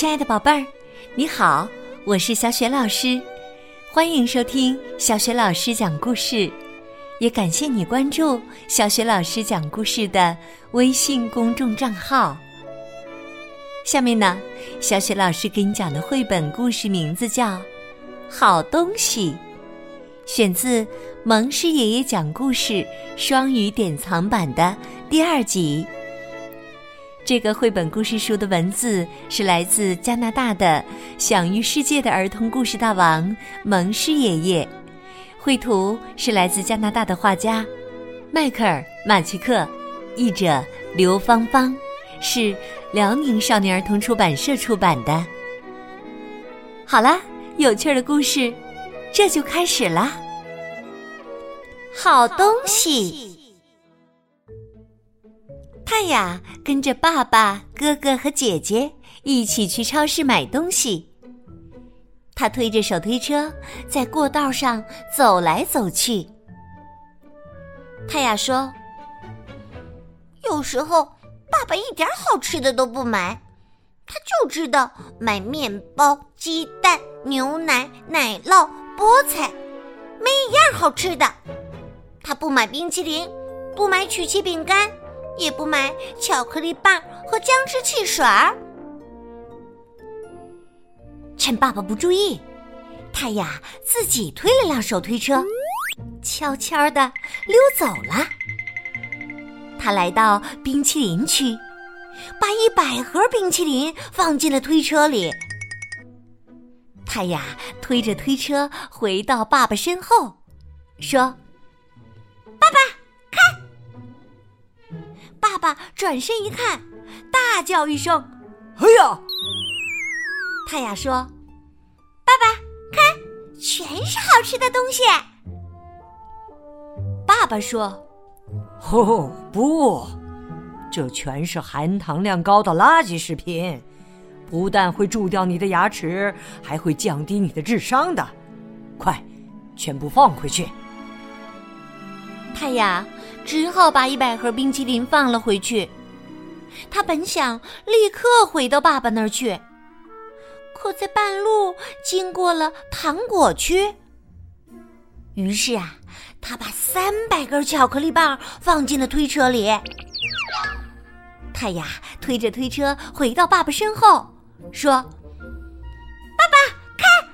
亲爱的宝贝儿，你好，我是小雪老师，欢迎收听小雪老师讲故事，也感谢你关注小雪老师讲故事的微信公众账号。下面呢，小雪老师给你讲的绘本故事名字叫《好东西》，选自蒙师爷爷讲故事双语典藏版的第二集。这个绘本故事书的文字是来自加拿大的享誉世界的儿童故事大王蒙师爷爷，绘图是来自加拿大的画家迈克尔·马奇克，译者刘芳芳，是辽宁少年儿童出版社出版的。好啦，有趣的故事，这就开始啦！好东西。泰雅跟着爸爸、哥哥和姐姐一起去超市买东西。他推着手推车在过道上走来走去。泰雅说：“有时候爸爸一点好吃的都不买，他就知道买面包、鸡蛋、牛奶、奶酪、菠菜，没一样好吃的。他不买冰淇淋，不买曲奇饼干。”也不买巧克力棒和姜汁汽水儿。趁爸爸不注意，泰雅自己推了辆手推车，悄悄的溜走了。他来到冰淇淋区，把一百盒冰淇淋放进了推车里。泰雅推着推车回到爸爸身后，说：“爸爸转身一看，大叫一声：“哎呀！”泰雅说：“爸爸，看，全是好吃的东西。”爸爸说：“哦，不，这全是含糖量高的垃圾食品，不但会蛀掉你的牙齿，还会降低你的智商的。快，全部放回去。”泰雅。只好把一百盒冰淇淋放了回去。他本想立刻回到爸爸那儿去，可在半路经过了糖果区。于是啊，他把三百根巧克力棒放进了推车里。他呀推着推车回到爸爸身后，说：“爸爸，看！”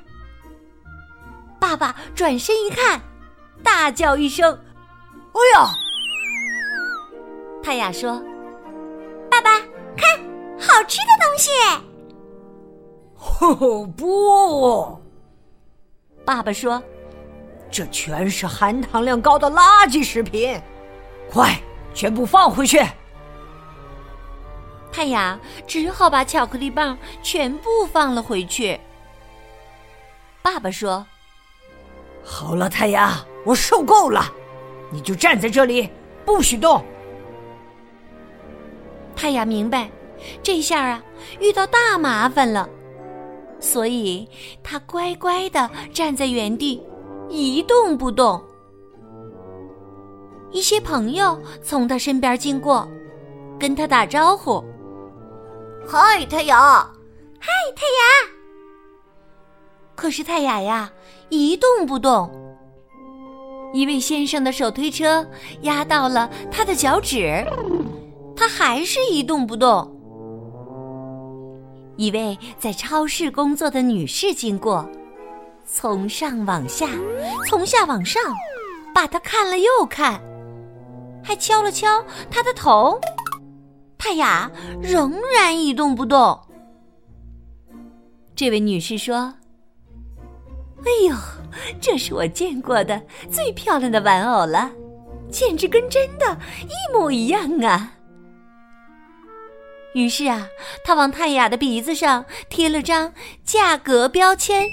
爸爸转身一看，大叫一声：“哎呀！”泰雅说：“爸爸，看，好吃的东西。”“哦不！”爸爸说：“这全是含糖量高的垃圾食品，快，全部放回去。”泰雅只好把巧克力棒全部放了回去。爸爸说：“好了，泰雅，我受够了，你就站在这里，不许动。”泰雅明白，这下啊遇到大麻烦了，所以他乖乖的站在原地，一动不动。一些朋友从他身边经过，跟他打招呼：“嗨，太阳！嗨，太阳！”可是泰雅呀一动不动。一位先生的手推车压到了他的脚趾。他还是一动不动。一位在超市工作的女士经过，从上往下，从下往上，把他看了又看，还敲了敲他的头。泰雅仍然一动不动。这位女士说：“哎呦，这是我见过的最漂亮的玩偶了，简直跟真的一模一样啊！”于是啊，他往泰雅的鼻子上贴了张价格标签，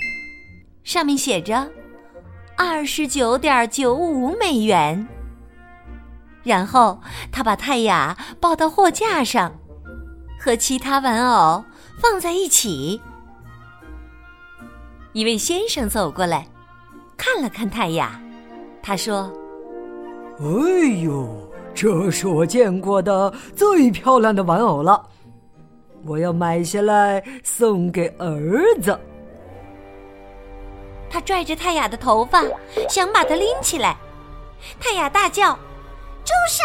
上面写着“二十九点九五美元”。然后他把泰雅抱到货架上，和其他玩偶放在一起。一位先生走过来，看了看泰雅，他说：“哎呦！”这是我见过的最漂亮的玩偶了，我要买下来送给儿子。他拽着泰雅的头发，想把她拎起来。泰雅大叫：“住手！”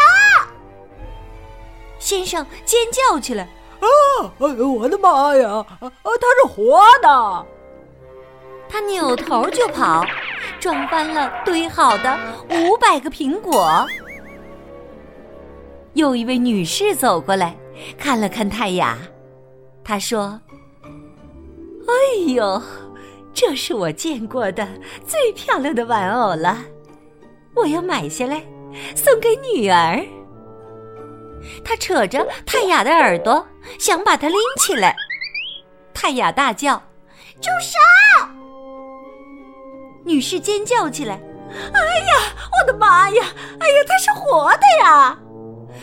先生尖叫起来：“啊！我的妈呀！啊，它是活的！”他扭头就跑，撞翻了堆好的五百个苹果。有一位女士走过来，看了看泰雅，她说：“哎呦！”这是我见过的最漂亮的玩偶了，我要买下来送给女儿。他扯着泰雅的耳朵，想把它拎起来。泰雅大叫：“住手！”女士尖叫起来：“哎呀，我的妈呀！哎呀，它是活的呀！”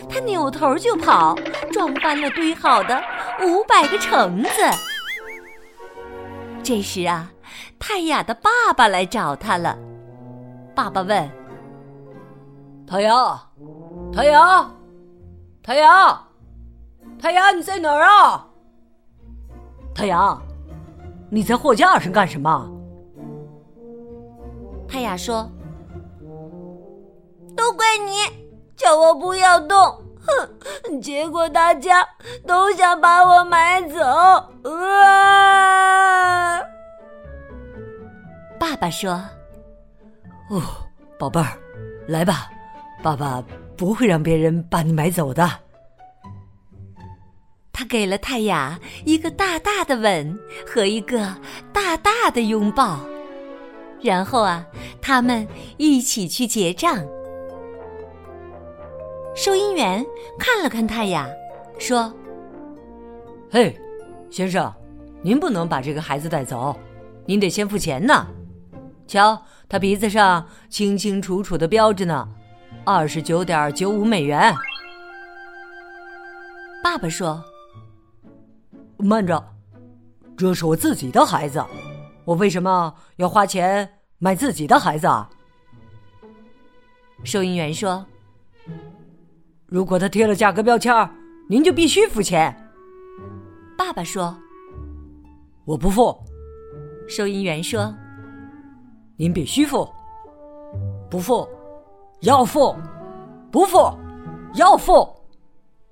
他扭头就跑，撞翻了堆好的五百个橙子。这时啊。泰雅的爸爸来找他了。爸爸问：“太阳，太阳，太阳，太阳，你在哪儿啊？太阳，你在货架上干什么？”泰雅说：“都怪你，叫我不要动，哼！结果大家都想把我买走。”啊！爸爸说：“哦，宝贝儿，来吧，爸爸不会让别人把你买走的。”他给了泰雅一个大大的吻和一个大大的拥抱，然后啊，他们一起去结账。收银员看了看泰雅，说：“嘿，先生，您不能把这个孩子带走，您得先付钱呢。”瞧，他鼻子上清清楚楚的标着呢，二十九点九五美元。爸爸说：“慢着，这是我自己的孩子，我为什么要花钱买自己的孩子？”啊？”收银员说：“如果他贴了价格标签，您就必须付钱。”爸爸说：“我不付。”收银员说。您必须付，不付，要付，不付，要付，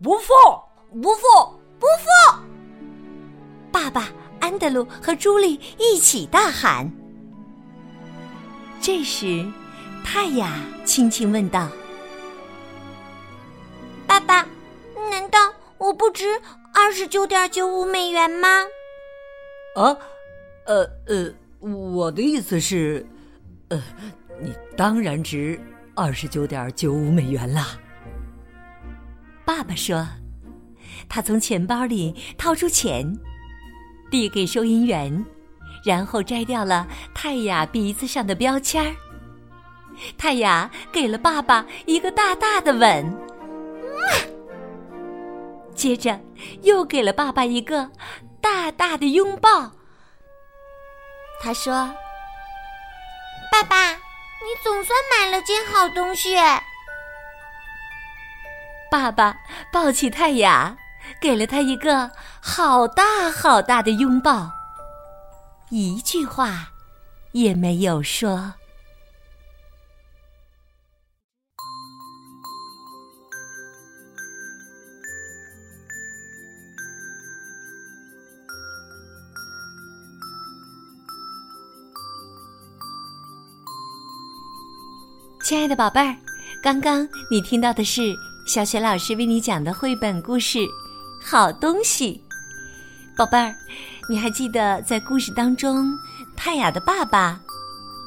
不付，不付，不付！爸爸、安德鲁和朱莉一起大喊。这时，泰雅轻轻问道：“不值二十九点九五美元吗？”啊，呃呃，我的意思是。呃，你当然值二十九点九五美元啦。爸爸说，他从钱包里掏出钱，递给收银员，然后摘掉了泰雅鼻子上的标签儿。泰雅给了爸爸一个大大的吻，接着又给了爸爸一个大大的拥抱。他说。爸爸，你总算买了件好东西。爸爸抱起泰雅，给了他一个好大好大的拥抱，一句话也没有说。亲爱的宝贝儿，刚刚你听到的是小雪老师为你讲的绘本故事《好东西》。宝贝儿，你还记得在故事当中，泰雅的爸爸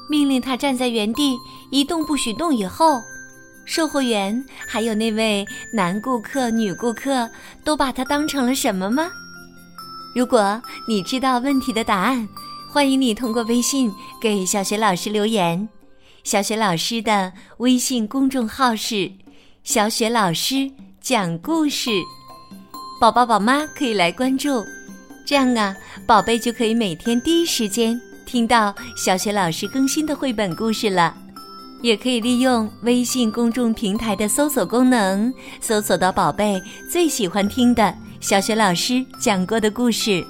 命令他站在原地一动不许动以后，售货员还有那位男顾客、女顾客都把他当成了什么吗？如果你知道问题的答案，欢迎你通过微信给小雪老师留言。小雪老师的微信公众号是“小雪老师讲故事”，宝宝宝妈可以来关注，这样啊，宝贝就可以每天第一时间听到小雪老师更新的绘本故事了。也可以利用微信公众平台的搜索功能，搜索到宝贝最喜欢听的小雪老师讲过的故事。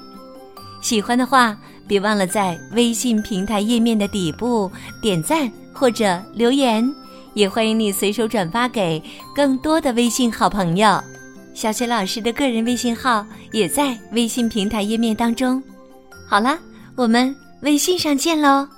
喜欢的话，别忘了在微信平台页面的底部点赞或者留言，也欢迎你随手转发给更多的微信好朋友。小雪老师的个人微信号也在微信平台页面当中。好了，我们微信上见喽。